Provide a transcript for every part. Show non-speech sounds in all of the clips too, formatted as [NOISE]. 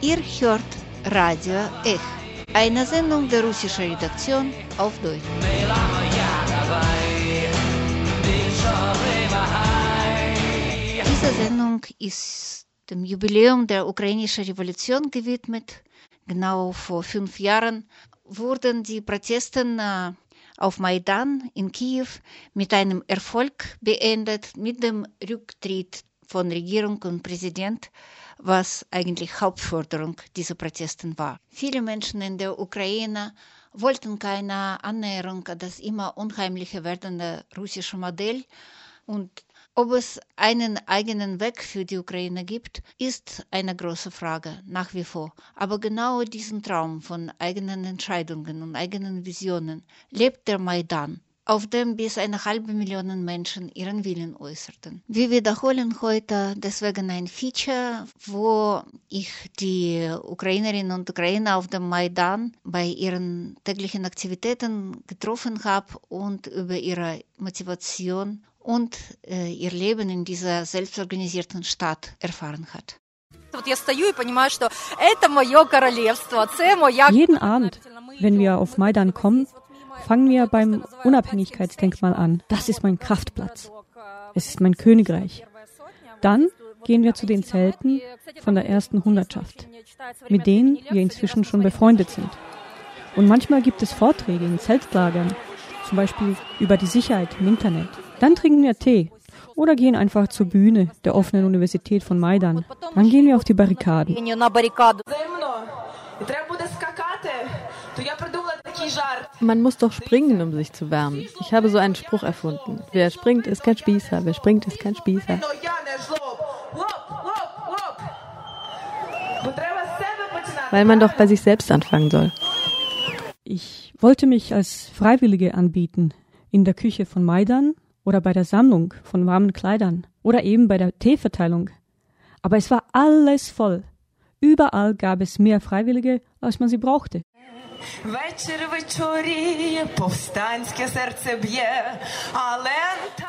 Ihr hört Radio Ech, eine Sendung der russischen Redaktion auf Deutsch. Diese Sendung ist dem Jubiläum der ukrainischen Revolution gewidmet. Genau vor fünf Jahren wurden die Protesten äh, auf Maidan in Kiew mit einem Erfolg beendet, mit dem Rücktritt von Regierung und Präsident, was eigentlich Hauptforderung dieser Protesten war. Viele Menschen in der Ukraine wollten keine Annäherung an das immer unheimlicher werdende russische Modell und ob es einen eigenen Weg für die Ukraine gibt, ist eine große Frage nach wie vor. Aber genau diesen Traum von eigenen Entscheidungen und eigenen Visionen lebt der Maidan auf dem bis eine halbe Million Menschen ihren Willen äußerten. Wir wiederholen heute deswegen ein Feature, wo ich die Ukrainerinnen und Ukrainer auf dem Maidan bei ihren täglichen Aktivitäten getroffen habe und über ihre Motivation und äh, ihr Leben in dieser selbstorganisierten Stadt erfahren hat. Jeden Abend, wenn wir auf Maidan kommen, fangen wir beim Unabhängigkeitsdenkmal an. Das ist mein Kraftplatz. Es ist mein Königreich. Dann gehen wir zu den Zelten von der ersten Hundertschaft, mit denen wir inzwischen schon befreundet sind. Und manchmal gibt es Vorträge in Zeltlagern, zum Beispiel über die Sicherheit im Internet. Dann trinken wir Tee oder gehen einfach zur Bühne der offenen Universität von Maidan. Dann gehen wir auf die Barrikaden. Man muss doch springen, um sich zu wärmen. Ich habe so einen Spruch erfunden. Wer springt, ist kein Spießer. Wer springt, ist kein Spießer. Weil man doch bei sich selbst anfangen soll. Ich wollte mich als Freiwillige anbieten in der Küche von Maidan oder bei der Sammlung von warmen Kleidern oder eben bei der Teeverteilung. Aber es war alles voll. Überall gab es mehr Freiwillige, als man sie brauchte.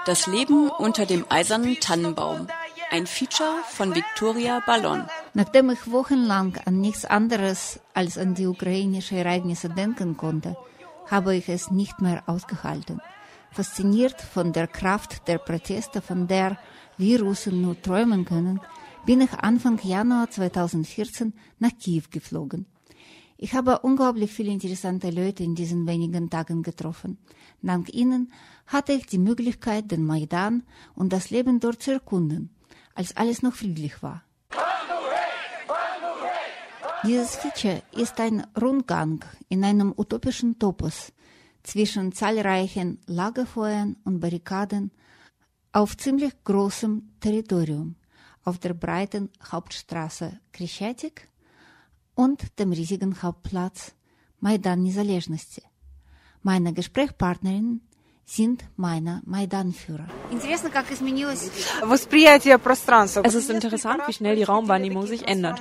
Das Leben unter dem eisernen Tannenbaum. Ein Feature von Victoria Ballon. Nachdem ich wochenlang an nichts anderes als an die ukrainischen Ereignisse denken konnte, habe ich es nicht mehr ausgehalten fasziniert von der Kraft der Proteste, von der wir Russen nur träumen können, bin ich Anfang Januar 2014 nach Kiew geflogen. Ich habe unglaublich viele interessante Leute in diesen wenigen Tagen getroffen. Dank ihnen hatte ich die Möglichkeit, den Maidan und das Leben dort zu erkunden, als alles noch friedlich war. Dieses Feature ist ein Rundgang in einem utopischen Topos, zwischen zahlreichen Lagerfeuern und Barrikaden auf ziemlich großem Territorium, auf der breiten Hauptstraße Крещатик und dem riesigen Hauptplatz Maidan Незалежности. Meine Gesprächspartnerin sind meine Maidan-Führer. Es ist interessant, wie schnell die Raumwahrnehmung sich ändert.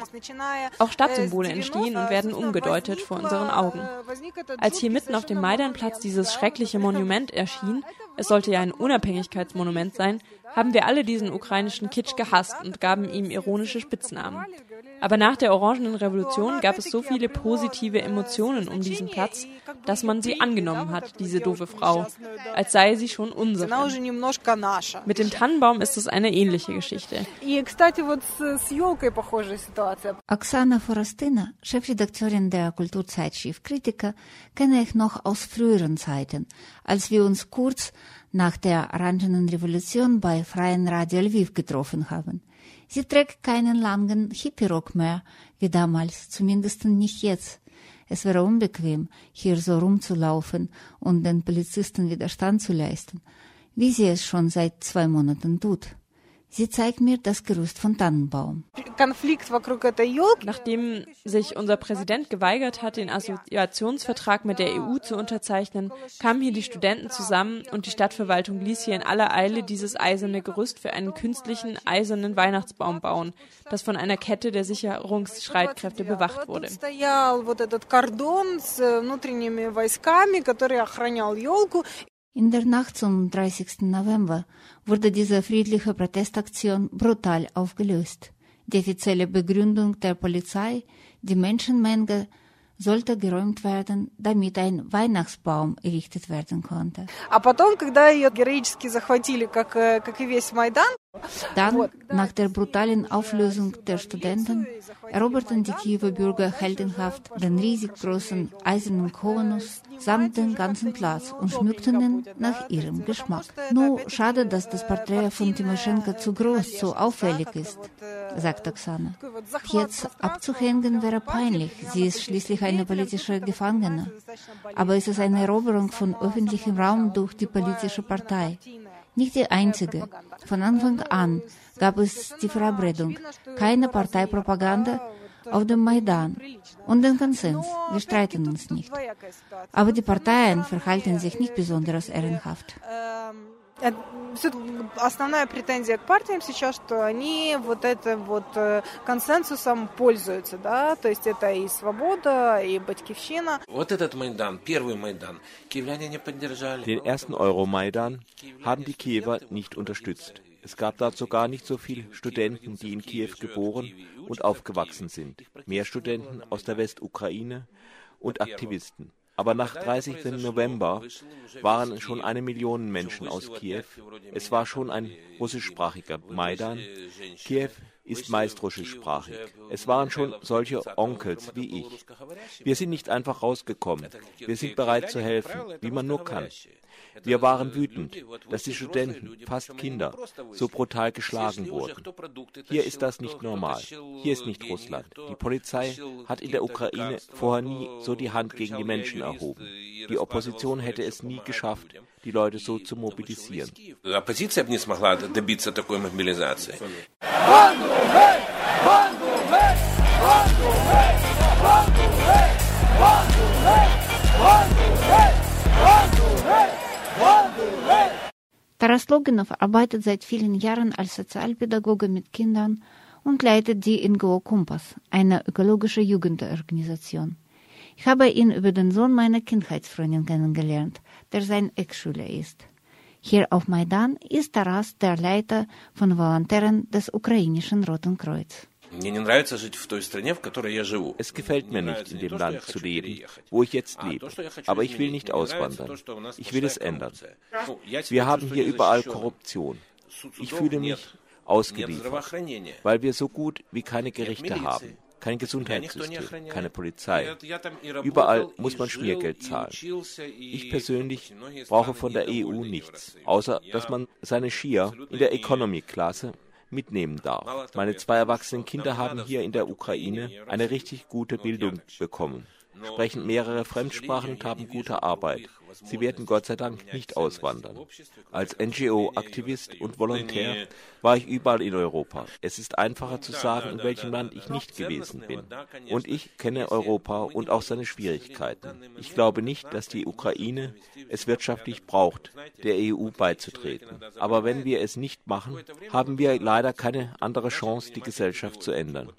Auch Stadtsymbole entstehen und werden umgedeutet vor unseren Augen. Als hier mitten auf dem Maidanplatz dieses schreckliche Monument erschien, es sollte ja ein Unabhängigkeitsmonument sein, haben wir alle diesen ukrainischen Kitsch gehasst und gaben ihm ironische Spitznamen. Aber nach der Orangenen Revolution gab es so viele positive Emotionen um diesen Platz, dass man sie angenommen hat, diese doofe Frau, als sei sie schon unsere. Mit dem Tannenbaum ist es eine ähnliche Geschichte. Oksana Forostina, Chefredakteurin der Kulturzeitschrift Kritiker, kenne ich noch aus früheren Zeiten, als wir uns kurz nach der Orangenen Revolution bei Freien Radio Lviv getroffen haben. Sie trägt keinen langen Hippie-Rock mehr, wie damals, zumindest nicht jetzt. Es wäre unbequem, hier so rumzulaufen und den Polizisten Widerstand zu leisten, wie sie es schon seit zwei Monaten tut. Sie zeigt mir das Gerüst von Tannenbaum. Nachdem sich unser Präsident geweigert hat, den Assoziationsvertrag mit der EU zu unterzeichnen, kamen hier die Studenten zusammen und die Stadtverwaltung ließ hier in aller Eile dieses eiserne Gerüst für einen künstlichen eisernen Weihnachtsbaum bauen, das von einer Kette der Sicherungsstreitkräfte bewacht wurde. In der Nacht zum 30. November wurde diese friedliche Protestaktion brutal aufgelöst. Die offizielle Begründung der Polizei, die Menschenmenge sollte geräumt werden, damit ein Weihnachtsbaum errichtet werden konnte. Dann, nach der brutalen Auflösung der Studenten, eroberten die Kiewer Bürger heldenhaft den riesig großen eisernen Konus samt den ganzen Platz und schmückten ihn nach ihrem Geschmack. Nur schade, dass das Porträt von Timoschenko zu groß, zu auffällig ist, sagt Oksana. Jetzt abzuhängen wäre peinlich, sie ist schließlich eine politische Gefangene. Aber es ist eine Eroberung von öffentlichem Raum durch die politische Partei. Nicht die einzige. Von Anfang an gab es die Verabredung, keine Parteipropaganda auf dem Maidan und den Konsens. Wir streiten uns nicht. Aber die Parteien verhalten sich nicht besonders ehrenhaft Основная претензия к партиям сейчас, что они вот этим вот консенсусом пользуются, да, то есть это и свобода, и батькивщина. Вот этот Майдан, первый Майдан, киевляне не поддержали. Den ersten Euromaidan haben die Kiewer nicht unterstützt. Es gab dazu gar nicht so viele Studenten, die in Kiew geboren und aufgewachsen sind. Mehr Studenten aus der Westukraine und Aktivisten. Aber nach 30. November waren schon eine Million Menschen aus Kiew. Es war schon ein russischsprachiger Maidan. Kiew ist meist russischsprachig. Es waren schon solche Onkels wie ich. Wir sind nicht einfach rausgekommen. Wir sind bereit zu helfen, wie man nur kann. Wir waren wütend, dass die Studenten, fast Kinder, so brutal geschlagen wurden. Hier ist das nicht normal. Hier ist nicht Russland. Die Polizei hat in der Ukraine vorher nie so die Hand gegen die Menschen erhoben. Die Opposition hätte es nie geschafft, die Leute so zu mobilisieren. Оппозиция бы не смогла добиться такой мобилизации. Taras Loginov arbeitet seit vielen Jahren als Sozialpädagoge mit Kindern und leitet die NGO Kompass, eine ökologische Jugendorganisation. Ich habe ihn über den Sohn meiner Kindheitsfreundin kennengelernt, der sein Ex-Schüler ist. Hier auf Maidan ist Taras der Leiter von Volontären des ukrainischen Roten Kreuz. Es gefällt mir nicht, in dem Land zu leben, wo ich jetzt lebe. Aber ich will nicht auswandern. Ich will es ändern. Wir haben hier überall Korruption. Ich fühle mich ausgeliefert, weil wir so gut wie keine Gerichte haben kein Gesundheitssystem, keine Polizei. Überall muss man Schmiergeld zahlen. Ich persönlich brauche von der EU nichts, außer dass man seine Skier in der Economy-Klasse mitnehmen darf. Meine zwei erwachsenen Kinder haben hier in der Ukraine eine richtig gute Bildung bekommen, sprechen mehrere Fremdsprachen und haben gute Arbeit. Sie werden Gott sei Dank nicht auswandern. Als NGO-Aktivist und Volontär war ich überall in Europa. Es ist einfacher zu sagen, in welchem Land ich nicht gewesen bin. Und ich kenne Europa und auch seine Schwierigkeiten. Ich glaube nicht, dass die Ukraine es wirtschaftlich braucht, der EU beizutreten. Aber wenn wir es nicht machen, haben wir leider keine andere Chance, die Gesellschaft zu ändern.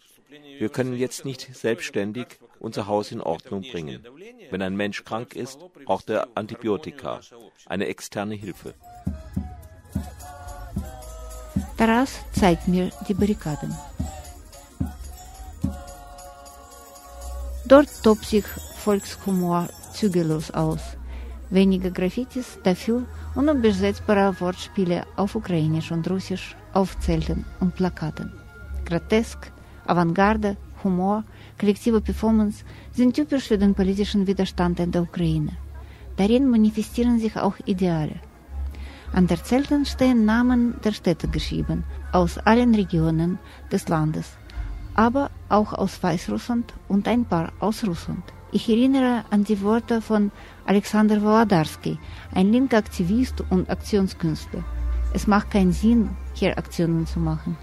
Wir können jetzt nicht selbstständig unser Haus in Ordnung bringen. Wenn ein Mensch krank ist, braucht er Antibiotika, eine externe Hilfe. Taras zeigt mir die Barrikaden. Dort tobt sich Volkshumor zügellos aus. Wenige Graffitis, dafür unübersetzbare Wortspiele auf Ukrainisch und Russisch auf Zelten und Plakaten. Grotesk, Avantgarde, Humor, kollektive Performance sind typisch für den politischen Widerstand in der Ukraine. Darin manifestieren sich auch Ideale. An der Zelten stehen Namen der Städte geschrieben, aus allen Regionen des Landes, aber auch aus Weißrussland und ein paar aus Russland. Ich erinnere an die Worte von Alexander Wolodarski, ein linker Aktivist und Aktionskünstler. Es macht keinen Sinn, hier Aktionen zu machen,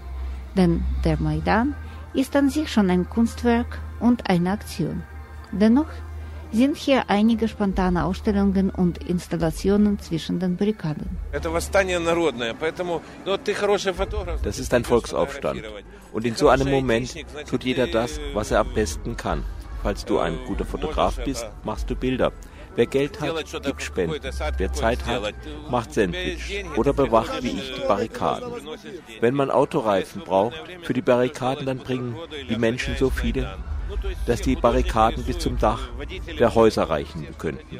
denn der Maidan ist an sich schon ein Kunstwerk und eine Aktion. Dennoch sind hier einige spontane Ausstellungen und Installationen zwischen den Barrikaden. Das ist ein Volksaufstand. Und in so einem Moment tut jeder das, was er am besten kann. Falls du ein guter Fotograf bist, machst du Bilder. Wer Geld hat, gibt Spenden. Wer Zeit hat, macht Sandwich oder bewacht wie ich die Barrikaden. Wenn man Autoreifen braucht für die Barrikaden, dann bringen die Menschen so viele, dass die Barrikaden bis zum Dach der Häuser reichen könnten.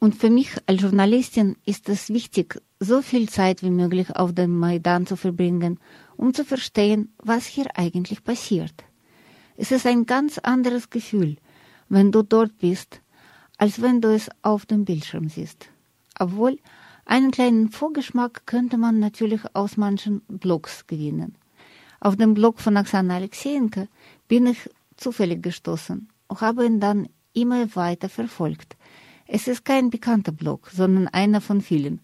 Und für mich als Journalistin ist es wichtig, so viel Zeit wie möglich auf dem Maidan zu verbringen, um zu verstehen, was hier eigentlich passiert. Es ist ein ganz anderes Gefühl, wenn du dort bist, als wenn du es auf dem Bildschirm siehst. Obwohl, einen kleinen Vorgeschmack könnte man natürlich aus manchen Blogs gewinnen. Auf dem Blog von Oksana Alexejenko bin ich zufällig gestoßen und habe ihn dann immer weiter verfolgt. Es ist kein bekannter Blog, sondern einer von vielen,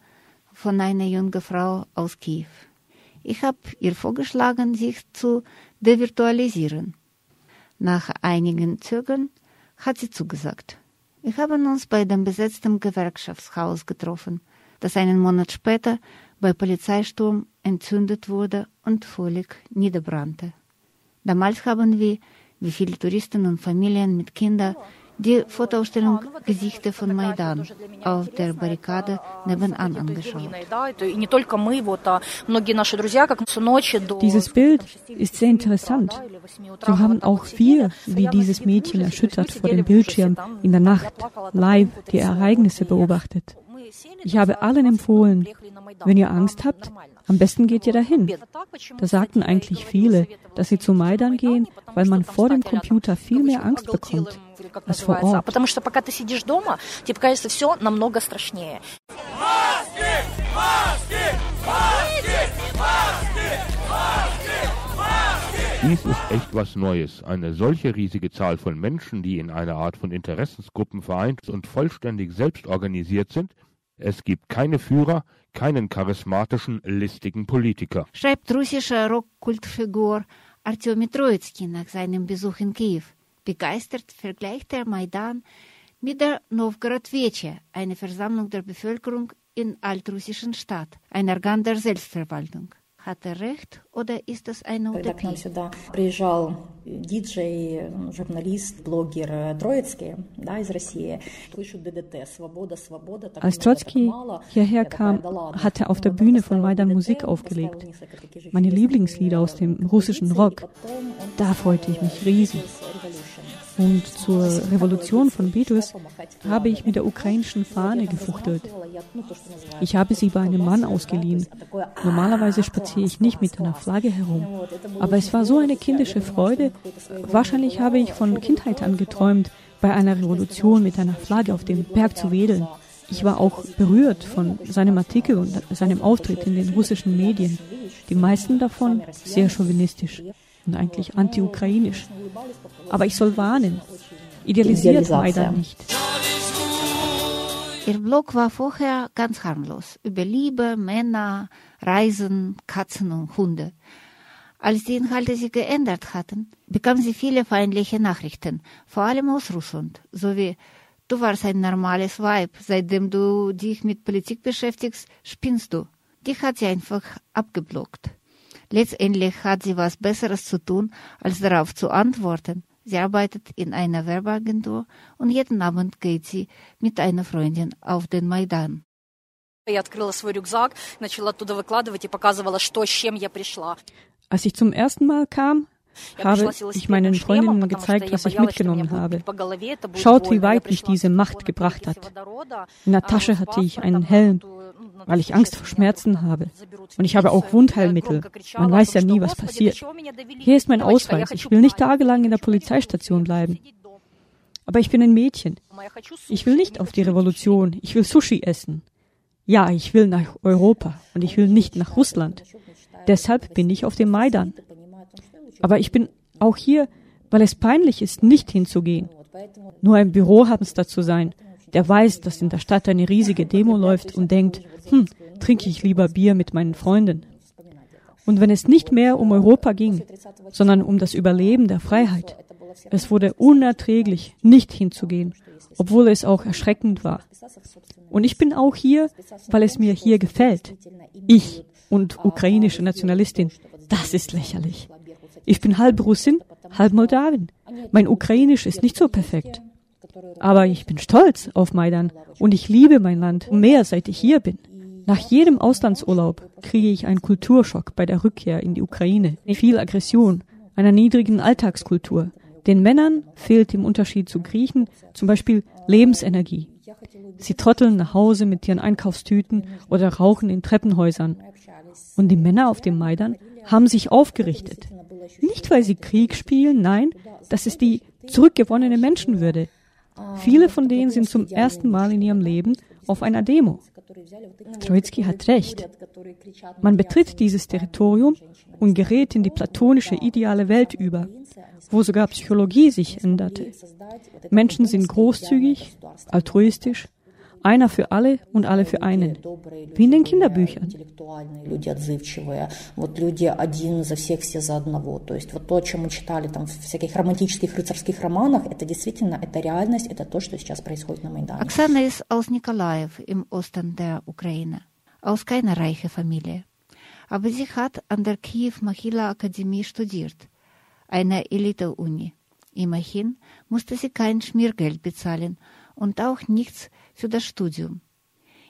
von einer jungen Frau aus Kiew. Ich habe ihr vorgeschlagen, sich zu devirtualisieren. Nach einigen Zögern hat sie zugesagt. Wir haben uns bei dem besetzten Gewerkschaftshaus getroffen, das einen Monat später bei Polizeisturm entzündet wurde und völlig niederbrannte. Damals haben wir, wie viele Touristen und Familien mit Kindern, die Fotoausstellung Gesichter von Maidan auf der Barrikade nebenan angeschaut. Dieses Bild ist sehr interessant. So haben auch wir, wie dieses Mädchen erschüttert vor dem Bildschirm in der Nacht, live die Ereignisse beobachtet. Ich habe allen empfohlen, wenn ihr Angst habt, am besten geht ihr dahin. Da sagten eigentlich viele, dass sie zu Maidan gehen, weil man vor dem Computer viel mehr Angst bekommt als vor Ort. Dies ist echt was Neues. Eine solche riesige Zahl von Menschen, die in einer Art von Interessensgruppen vereint und vollständig selbst organisiert sind, es gibt keine Führer, keinen charismatischen, listigen Politiker. Schreibt russischer Rockkultfigur Artyomi Troitsky nach seinem Besuch in Kiew. Begeistert vergleicht er Maidan mit der Novgorod-Veche, eine Versammlung der Bevölkerung in altrussischen Stadt, ein Organ der Selbstverwaltung. Hat er recht oder ist das eine Utopie? Als Trotsky hierher kam, hat er auf der Bühne von Maidan Musik aufgelegt. Meine Lieblingslieder aus dem russischen Rock. Da freute ich mich riesig. Und zur Revolution von Betus habe ich mit der ukrainischen Fahne gefuchtelt. Ich habe sie bei einem Mann ausgeliehen. Normalerweise spaziere ich nicht mit einer Flagge herum. Aber es war so eine kindische Freude. Wahrscheinlich habe ich von Kindheit an geträumt, bei einer Revolution mit einer Flagge auf dem Berg zu wedeln. Ich war auch berührt von seinem Artikel und seinem Auftritt in den russischen Medien. Die meisten davon sehr chauvinistisch und eigentlich anti-ukrainisch. Aber ich soll warnen, idealisiert Maidan nicht. Ihr Blog war vorher ganz harmlos, über Liebe, Männer, Reisen, Katzen und Hunde. Als die Inhalte sich geändert hatten, bekam sie viele feindliche Nachrichten, vor allem aus Russland, sowie Du warst ein normales Weib, seitdem du dich mit Politik beschäftigst, spinnst du. Die hat sie einfach abgeblockt. Letztendlich hat sie was Besseres zu tun, als darauf zu antworten. Sie arbeitet in einer Werbeagentur und jeden Abend geht sie mit einer Freundin auf den Maidan. Als ich zum ersten Mal kam, habe ich meinen Freundinnen gezeigt, was ich mitgenommen habe. Schaut, wie weit mich diese Macht gebracht hat. In der Tasche hatte ich einen Helm, weil ich Angst vor Schmerzen habe. Und ich habe auch Wundheilmittel. Man weiß ja nie, was passiert. Hier ist mein Ausweis. Ich will nicht tagelang in der Polizeistation bleiben. Aber ich bin ein Mädchen. Ich will nicht auf die Revolution. Ich will Sushi essen. Ja, ich will nach Europa und ich will nicht nach Russland. Deshalb bin ich auf dem Maidan. Aber ich bin auch hier, weil es peinlich ist, nicht hinzugehen. Nur im Bürohamster zu sein, der weiß, dass in der Stadt eine riesige Demo läuft und denkt, hm, trinke ich lieber Bier mit meinen Freunden. Und wenn es nicht mehr um Europa ging, sondern um das Überleben der Freiheit, es wurde unerträglich, nicht hinzugehen, obwohl es auch erschreckend war. Und ich bin auch hier, weil es mir hier gefällt. Ich und ukrainische Nationalistin, das ist lächerlich. Ich bin halb Russin, halb Moldawin. Mein Ukrainisch ist nicht so perfekt. Aber ich bin stolz auf Maidan und ich liebe mein Land mehr, seit ich hier bin. Nach jedem Auslandsurlaub kriege ich einen Kulturschock bei der Rückkehr in die Ukraine. Viel Aggression, einer niedrigen Alltagskultur. Den Männern fehlt im Unterschied zu Griechen zum Beispiel Lebensenergie. Sie trotteln nach Hause mit ihren Einkaufstüten oder rauchen in Treppenhäusern. Und die Männer auf dem Maidan haben sich aufgerichtet. Nicht, weil sie Krieg spielen, nein, das ist die zurückgewonnene Menschenwürde. Viele von denen sind zum ersten Mal in ihrem Leben auf einer Demo. Troitsky hat recht. Man betritt dieses Territorium und gerät in die platonische ideale Welt über, wo sogar Psychologie sich änderte. Menschen sind großzügig, altruistisch, einer für alle und alle für einen. Wie in den Kinderbüchern. Оксана ist aus Nikolaev im Osten der Ukraine, aus keiner reichen Familie. Aber sie hat an der Kiew Mahila Akademie studiert, einer Elite-Uni. Immerhin musste sie kein Schmiergeld bezahlen und auch nichts für das Studium.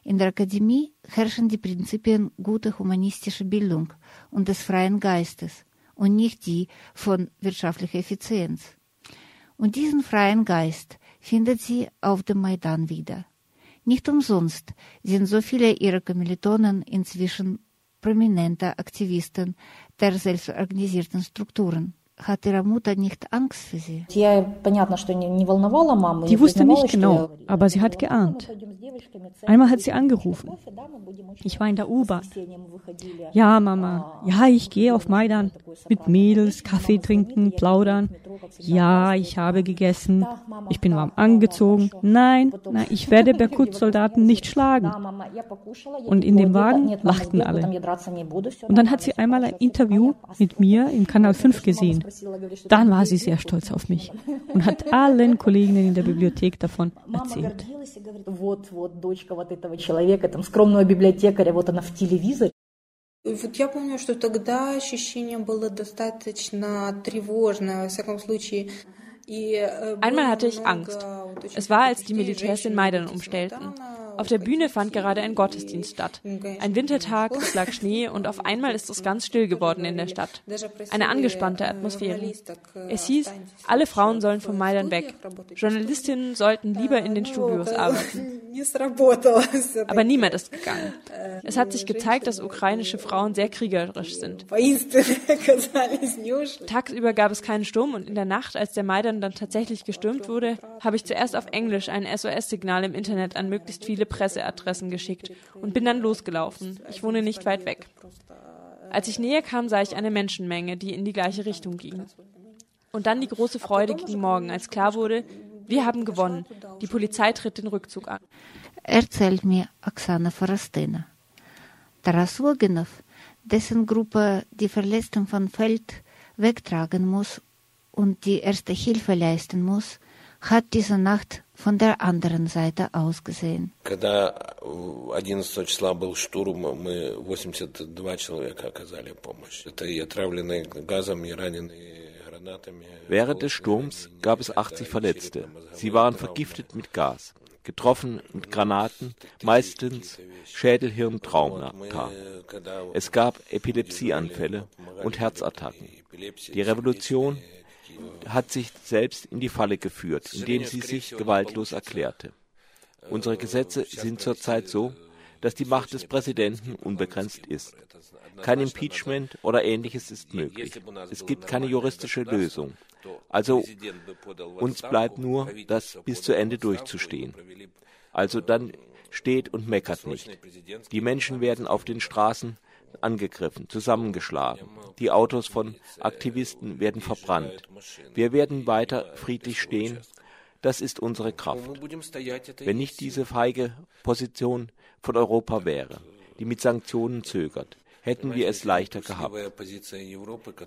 In der Akademie herrschen die Prinzipien guter humanistischer Bildung und des freien Geistes und nicht die von wirtschaftlicher Effizienz. Und diesen freien Geist findet sie auf dem Maidan wieder. Nicht umsonst sind so viele ihrer Kommilitonen inzwischen prominente Aktivisten der selbstorganisierten Strukturen. Hat ihre Mutter nicht Angst für sie? Die wusste nicht genau, aber sie hat geahnt. Einmal hat sie angerufen. Ich war in der U-Bahn. Ja, Mama. Ja, ich gehe auf Maidan. Mit Mädels, Kaffee trinken, plaudern. Ja, ich habe gegessen. Ich bin warm angezogen. Nein, nein, ich werde [LAUGHS] Berkut-Soldaten nicht schlagen. Und in dem Wagen lachten alle. Und dann hat sie einmal ein Interview mit mir im Kanal 5 gesehen. Dann war sie sehr stolz auf mich und hat allen Kolleginnen in der Bibliothek davon erzählt. Вот я помню, что тогда ощущение было достаточно тревожное, во всяком случае. Einmal hatte ich Angst. Es war, als die Militärs den Maidan umstellten. Auf der Bühne fand gerade ein Gottesdienst statt. Ein Wintertag, es lag Schnee und auf einmal ist es ganz still geworden in der Stadt. Eine angespannte Atmosphäre. Es hieß, alle Frauen sollen vom Maidan weg. Journalistinnen sollten lieber in den Studios arbeiten. Aber niemand ist gegangen. Es hat sich gezeigt, dass ukrainische Frauen sehr kriegerisch sind. Tagsüber gab es keinen Sturm und in der Nacht, als der Maidan dann tatsächlich gestürmt wurde, habe ich zuerst auf Englisch ein SOS-Signal im Internet an möglichst viele Presseadressen geschickt und bin dann losgelaufen. Ich wohne nicht weit weg. Als ich näher kam, sah ich eine Menschenmenge, die in die gleiche Richtung ging. Und dann die große Freude gegen Morgen, als klar wurde, wir haben gewonnen. Die Polizei tritt den Rückzug an. Erzählt mir Oksana Forastina. Taras Loginov, dessen Gruppe die Verletzten vom Feld wegtragen muss und die erste Hilfe leisten muss, hat diese Nacht von der anderen Seite aus gesehen. Während des Sturms gab es 80 Verletzte. Sie waren vergiftet mit Gas, getroffen mit Granaten, meistens Schädelhirntraumata. Es gab Epilepsieanfälle und Herzattacken. Die Revolution hat sich selbst in die Falle geführt, indem sie sich gewaltlos erklärte. Unsere Gesetze sind zurzeit so, dass die Macht des Präsidenten unbegrenzt ist. Kein Impeachment oder ähnliches ist möglich. Es gibt keine juristische Lösung. Also uns bleibt nur, das bis zu Ende durchzustehen. Also dann steht und meckert nicht. Die Menschen werden auf den Straßen angegriffen, zusammengeschlagen. Die Autos von Aktivisten werden verbrannt. Wir werden weiter friedlich stehen. Das ist unsere Kraft. Wenn nicht diese feige Position von Europa wäre, die mit Sanktionen zögert, hätten wir es leichter gehabt.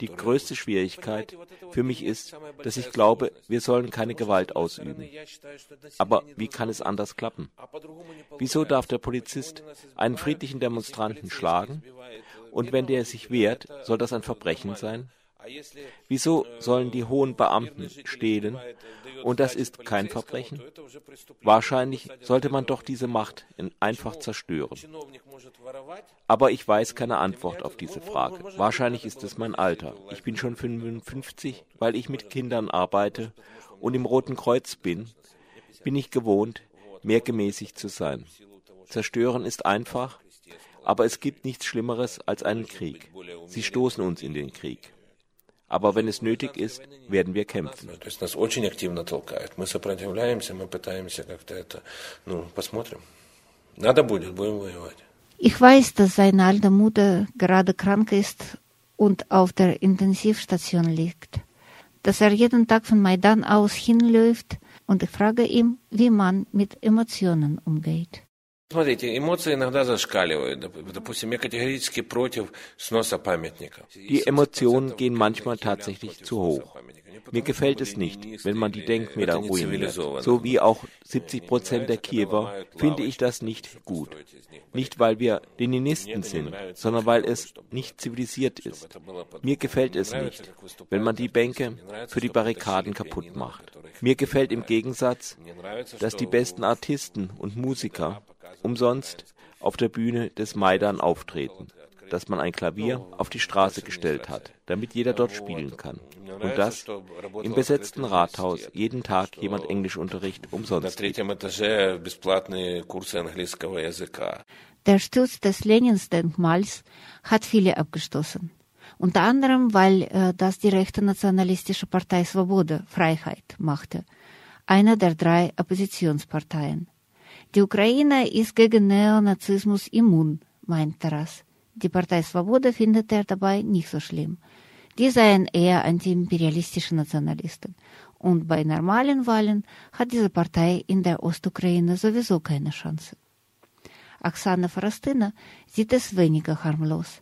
Die größte Schwierigkeit für mich ist, dass ich glaube, wir sollen keine Gewalt ausüben. Aber wie kann es anders klappen? Wieso darf der Polizist einen friedlichen Demonstranten schlagen? Und wenn der sich wehrt, soll das ein Verbrechen sein? Wieso sollen die hohen Beamten stehlen und das ist kein Verbrechen? Wahrscheinlich sollte man doch diese Macht einfach zerstören. Aber ich weiß keine Antwort auf diese Frage. Wahrscheinlich ist es mein Alter. Ich bin schon 55, weil ich mit Kindern arbeite und im Roten Kreuz bin, bin ich gewohnt, mehr gemäßigt zu sein. Zerstören ist einfach, aber es gibt nichts Schlimmeres als einen Krieg. Sie stoßen uns in den Krieg. Aber wenn es nötig ist, werden wir kämpfen. Ich weiß, dass seine alte Mutter gerade krank ist und auf der Intensivstation liegt. Dass er jeden Tag von Maidan aus hinläuft und ich frage ihn, wie man mit Emotionen umgeht. Смотрите, эмоции иногда зашкаливают. Допустим, я категорически против сноса памятников. Die Emotionen gehen manchmal tatsächlich zu hoch. Mir gefällt es nicht, wenn man die Denkmäler ruiniert. So wie auch 70 Prozent der Kiewer finde ich das nicht gut. Nicht, weil wir Leninisten sind, sondern weil es nicht zivilisiert ist. Mir gefällt es nicht, wenn man die Bänke für die Barrikaden kaputt macht. Mir gefällt im Gegensatz, dass die besten Artisten und Musiker umsonst auf der Bühne des Maidan auftreten, dass man ein Klavier auf die Straße gestellt hat, damit jeder dort spielen kann. Und dass im besetzten Rathaus jeden Tag jemand Englischunterricht umsonst gibt. Der Sturz des Lenins-Denkmals hat viele abgestoßen. Unter anderem, weil äh, das die rechte nationalistische Partei Svoboda Freiheit machte, einer der drei Oppositionsparteien. Die Ukraine ist gegen Neonazismus immun, meint Taras. Die Partei Svoboda findet er dabei nicht so schlimm. Die seien eher antiimperialistische Nationalisten. Und bei normalen Wahlen hat diese Partei in der Ostukraine sowieso keine Chance. Oksana Forastina sieht es weniger harmlos.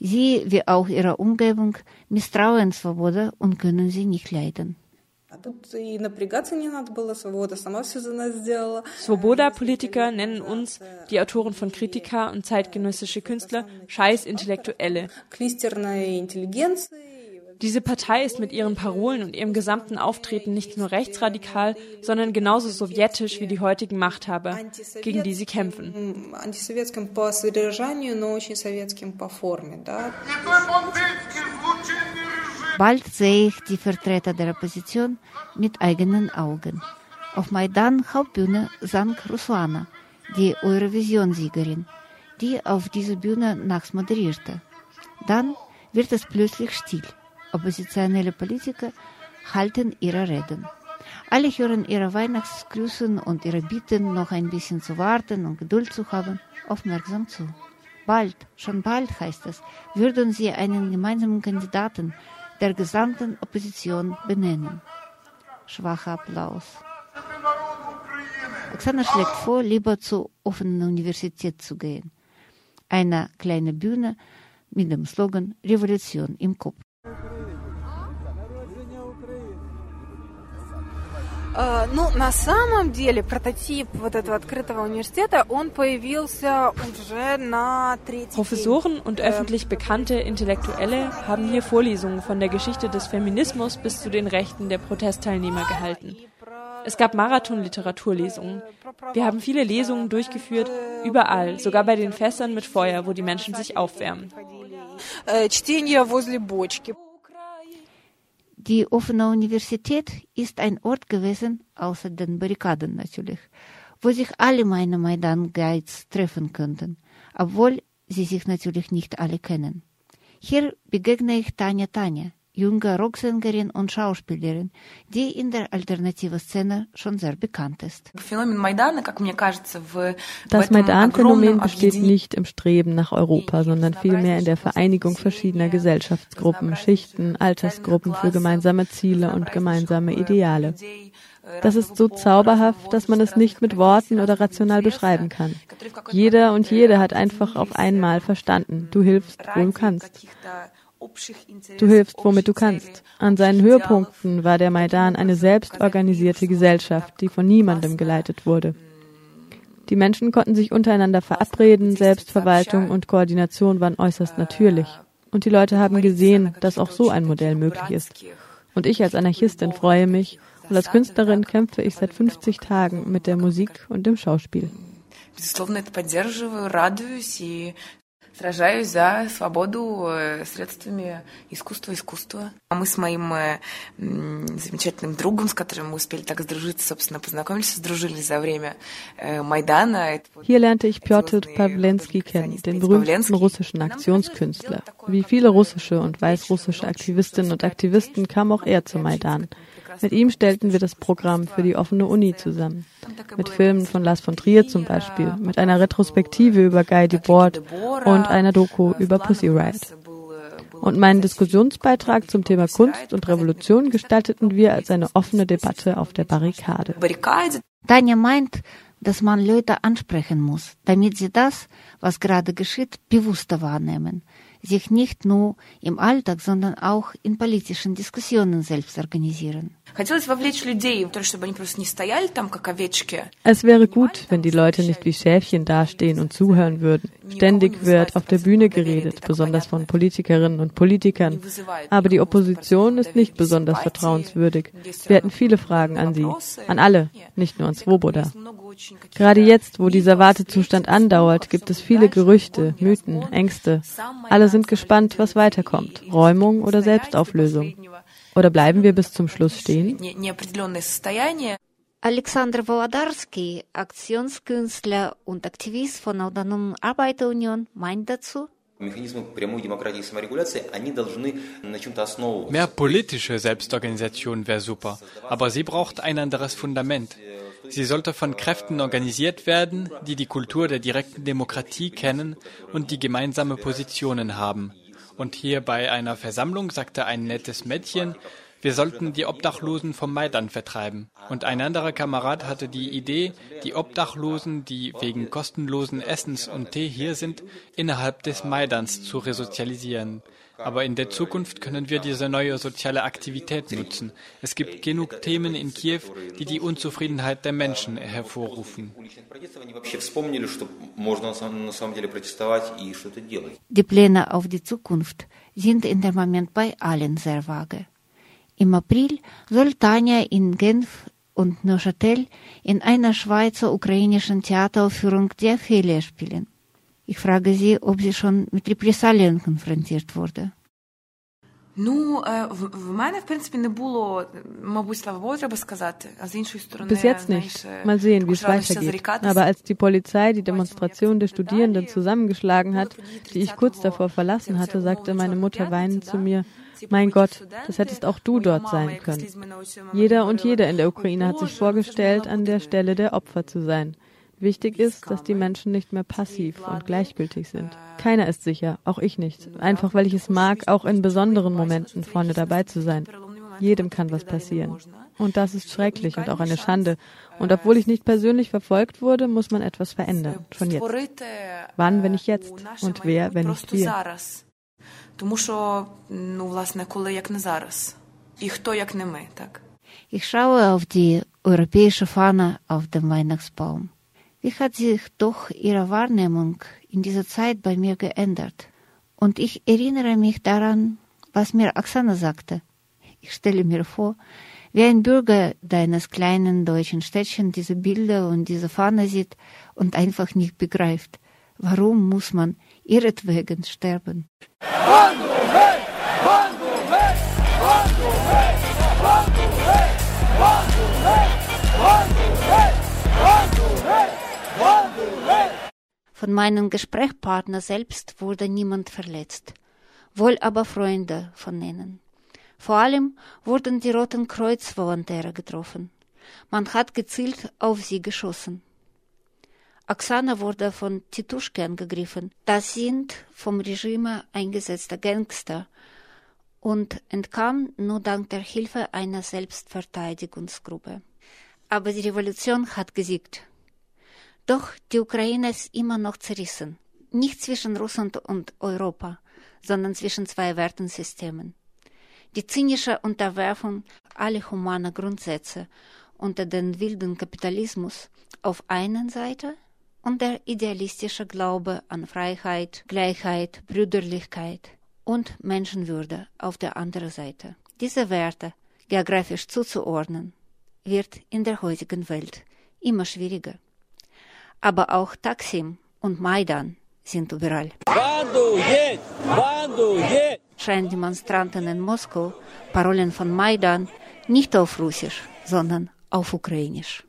Sie, wie auch ihre Umgebung, misstrauen Svoboda und können sie nicht leiden. Svoboda-Politiker nennen uns, die Autoren von Kritika und zeitgenössische Künstler, scheiß Intellektuelle. Diese Partei ist mit ihren Parolen und ihrem gesamten Auftreten nicht nur rechtsradikal, sondern genauso sowjetisch wie die heutigen Machthaber, gegen die sie kämpfen. Bald sehe ich die Vertreter der Opposition mit eigenen Augen. Auf Maidan Hauptbühne sang Ruslana, die Eurovision-Siegerin, die auf dieser Bühne nachts moderierte. Dann wird es plötzlich still. Oppositionelle Politiker halten ihre Reden. Alle hören ihre Weihnachtsgrüßen und ihre Bitten, noch ein bisschen zu warten und Geduld zu haben, aufmerksam zu. Bald, schon bald heißt es, würden sie einen gemeinsamen Kandidaten der gesamten Opposition benennen. Schwacher Applaus. Oksana schlägt vor, lieber zur offenen Universität zu gehen. Eine kleine Bühne mit dem Slogan Revolution im Kopf. Ну, на самом деле, прототип вот этого открытого университета, он появился уже на третьей Professoren und öffentlich bekannte Intellektuelle haben hier Vorlesungen von der Geschichte des Feminismus bis zu den Rechten der Protestteilnehmer gehalten. Es gab Marathon-Literaturlesungen. Wir haben viele Lesungen durchgeführt, überall, sogar bei den Fässern mit Feuer, wo die Menschen sich aufwärmen. Чтение возле бочки. Die offene Universität ist ein Ort gewesen, außer den Barrikaden natürlich, wo sich alle meine Maidan-Guides treffen könnten, obwohl sie sich natürlich nicht alle kennen. Hier begegne ich Tanja Tanja, junge Rocksängerin und Schauspielerin, die in der alternativen Szene schon sehr bekannt ist. Das Maidan-Phänomen besteht nicht im Streben nach Europa, sondern vielmehr in der Vereinigung verschiedener Gesellschaftsgruppen, Schichten, Altersgruppen für gemeinsame Ziele und gemeinsame Ideale. Das ist so zauberhaft, dass man es nicht mit Worten oder rational beschreiben kann. Jeder und jede hat einfach auf einmal verstanden, du hilfst, wo du kannst. Du hilfst, womit du kannst. An seinen Höhepunkten war der Maidan eine selbstorganisierte Gesellschaft, die von niemandem geleitet wurde. Die Menschen konnten sich untereinander verabreden, Selbstverwaltung und Koordination waren äußerst natürlich. Und die Leute haben gesehen, dass auch so ein Modell möglich ist. Und ich als Anarchistin freue mich, und als Künstlerin kämpfe ich seit 50 Tagen mit der Musik und dem Schauspiel. Безусловно, это поддерживаю, радуюсь и сражаюсь за свободу средствами искусства искусства. А мы с моим замечательным другом, с которым мы успели так сдружиться, собственно, познакомились, сдружились за время Майдана. Hier lernte ich Piotr Pawlenski kennen, den berühmten russischen Aktionskünstler. Wie viele russische und weißrussische Aktivistinnen und Aktivisten kam auch er zum Maidan. Mit ihm stellten wir das Programm für die offene Uni zusammen. Mit Filmen von Lars von Trier zum Beispiel, mit einer Retrospektive über Guy Debord und einer Doku über Pussy Riot. Und meinen Diskussionsbeitrag zum Thema Kunst und Revolution gestalteten wir als eine offene Debatte auf der Barrikade. Tanja meint, dass man Leute ansprechen muss, damit sie das, was gerade geschieht, bewusster wahrnehmen sich nicht nur im Alltag, sondern auch in politischen Diskussionen selbst organisieren. Es wäre gut, wenn die Leute nicht wie Schäfchen dastehen und zuhören würden. Ständig wird auf der Bühne geredet, besonders von Politikerinnen und Politikern. Aber die Opposition ist nicht besonders vertrauenswürdig. Wir hätten viele Fragen an sie, an alle, nicht nur an Svoboda. Gerade jetzt, wo dieser Wartezustand andauert, gibt es viele Gerüchte, Mythen, Ängste. Alle sind gespannt, was weiterkommt. Räumung oder Selbstauflösung. Oder bleiben wir bis zum Schluss stehen? Alexander Wolodarski, Aktionskünstler und Aktivist von Autonomen Arbeiterunion, meint dazu, Mehr politische Selbstorganisation wäre super, aber sie braucht ein anderes Fundament. Sie sollte von Kräften organisiert werden, die die Kultur der direkten Demokratie kennen und die gemeinsame Positionen haben. Und hier bei einer Versammlung sagte ein nettes Mädchen, wir sollten die Obdachlosen vom Maidan vertreiben. Und ein anderer Kamerad hatte die Idee, die Obdachlosen, die wegen kostenlosen Essens und Tee hier sind, innerhalb des Maidans zu resozialisieren. Aber in der Zukunft können wir diese neue soziale Aktivität nutzen. Es gibt genug Themen in Kiew, die die Unzufriedenheit der Menschen hervorrufen. Die Pläne auf die Zukunft sind in dem Moment bei allen sehr vage. Im April soll Tanja in Genf und Neuchâtel in einer schweizer-ukrainischen Theateraufführung die Ophelia spielen. Ich frage sie, ob sie schon mit Repressalien konfrontiert wurde. Bis jetzt nicht. Mal sehen, wie es weitergeht. Aber als die Polizei die Demonstration der Studierenden zusammengeschlagen hat, die ich kurz davor verlassen hatte, sagte meine Mutter weinend zu mir, mein Gott, das hättest auch du dort sein können. Jeder und jede in der Ukraine hat sich vorgestellt, an der Stelle der Opfer zu sein. Wichtig ist, dass die Menschen nicht mehr passiv und gleichgültig sind. Keiner ist sicher, auch ich nicht. Einfach weil ich es mag, auch in besonderen Momenten vorne dabei zu sein. Jedem kann was passieren. Und das ist schrecklich und auch eine Schande. Und obwohl ich nicht persönlich verfolgt wurde, muss man etwas verändern. Schon jetzt. Wann, wenn nicht jetzt? Und wer, wenn nicht wir? Тому що, ну, власне, коли як не зараз. І хто як не ми, так? Ich schaue auf die europäische Fahne auf dem Weihnachtsbaum. Wie hat sich doch ihre Wahrnehmung in dieser Zeit bei mir geändert? Und ich erinnere mich daran, was mir Oksana sagte. Ich stelle mir vor, wie ein Bürger deines kleinen deutschen Städtchen diese Bilder und diese Fahne sieht und einfach nicht begreift, warum muss man ihretwegen sterben. Von meinem Gesprächspartner selbst wurde niemand verletzt, wohl aber Freunde von ihnen. Vor allem wurden die Roten Kreuz-Volontäre getroffen. Man hat gezielt auf sie geschossen. Oksana wurde von Tituschke angegriffen. Das sind vom Regime eingesetzte Gangster und entkam nur dank der Hilfe einer Selbstverteidigungsgruppe. Aber die Revolution hat gesiegt. Doch die Ukraine ist immer noch zerrissen. Nicht zwischen Russland und Europa, sondern zwischen zwei Wertensystemen. Die zynische Unterwerfung aller humaner Grundsätze unter den wilden Kapitalismus auf einer Seite und der idealistische Glaube an Freiheit, Gleichheit, Brüderlichkeit und Menschenwürde auf der anderen Seite. Diese Werte geografisch zuzuordnen, wird in der heutigen Welt immer schwieriger. Aber auch Taksim und Maidan sind überall. Scheinen Demonstranten in Moskau Parolen von Maidan nicht auf Russisch, sondern auf Ukrainisch.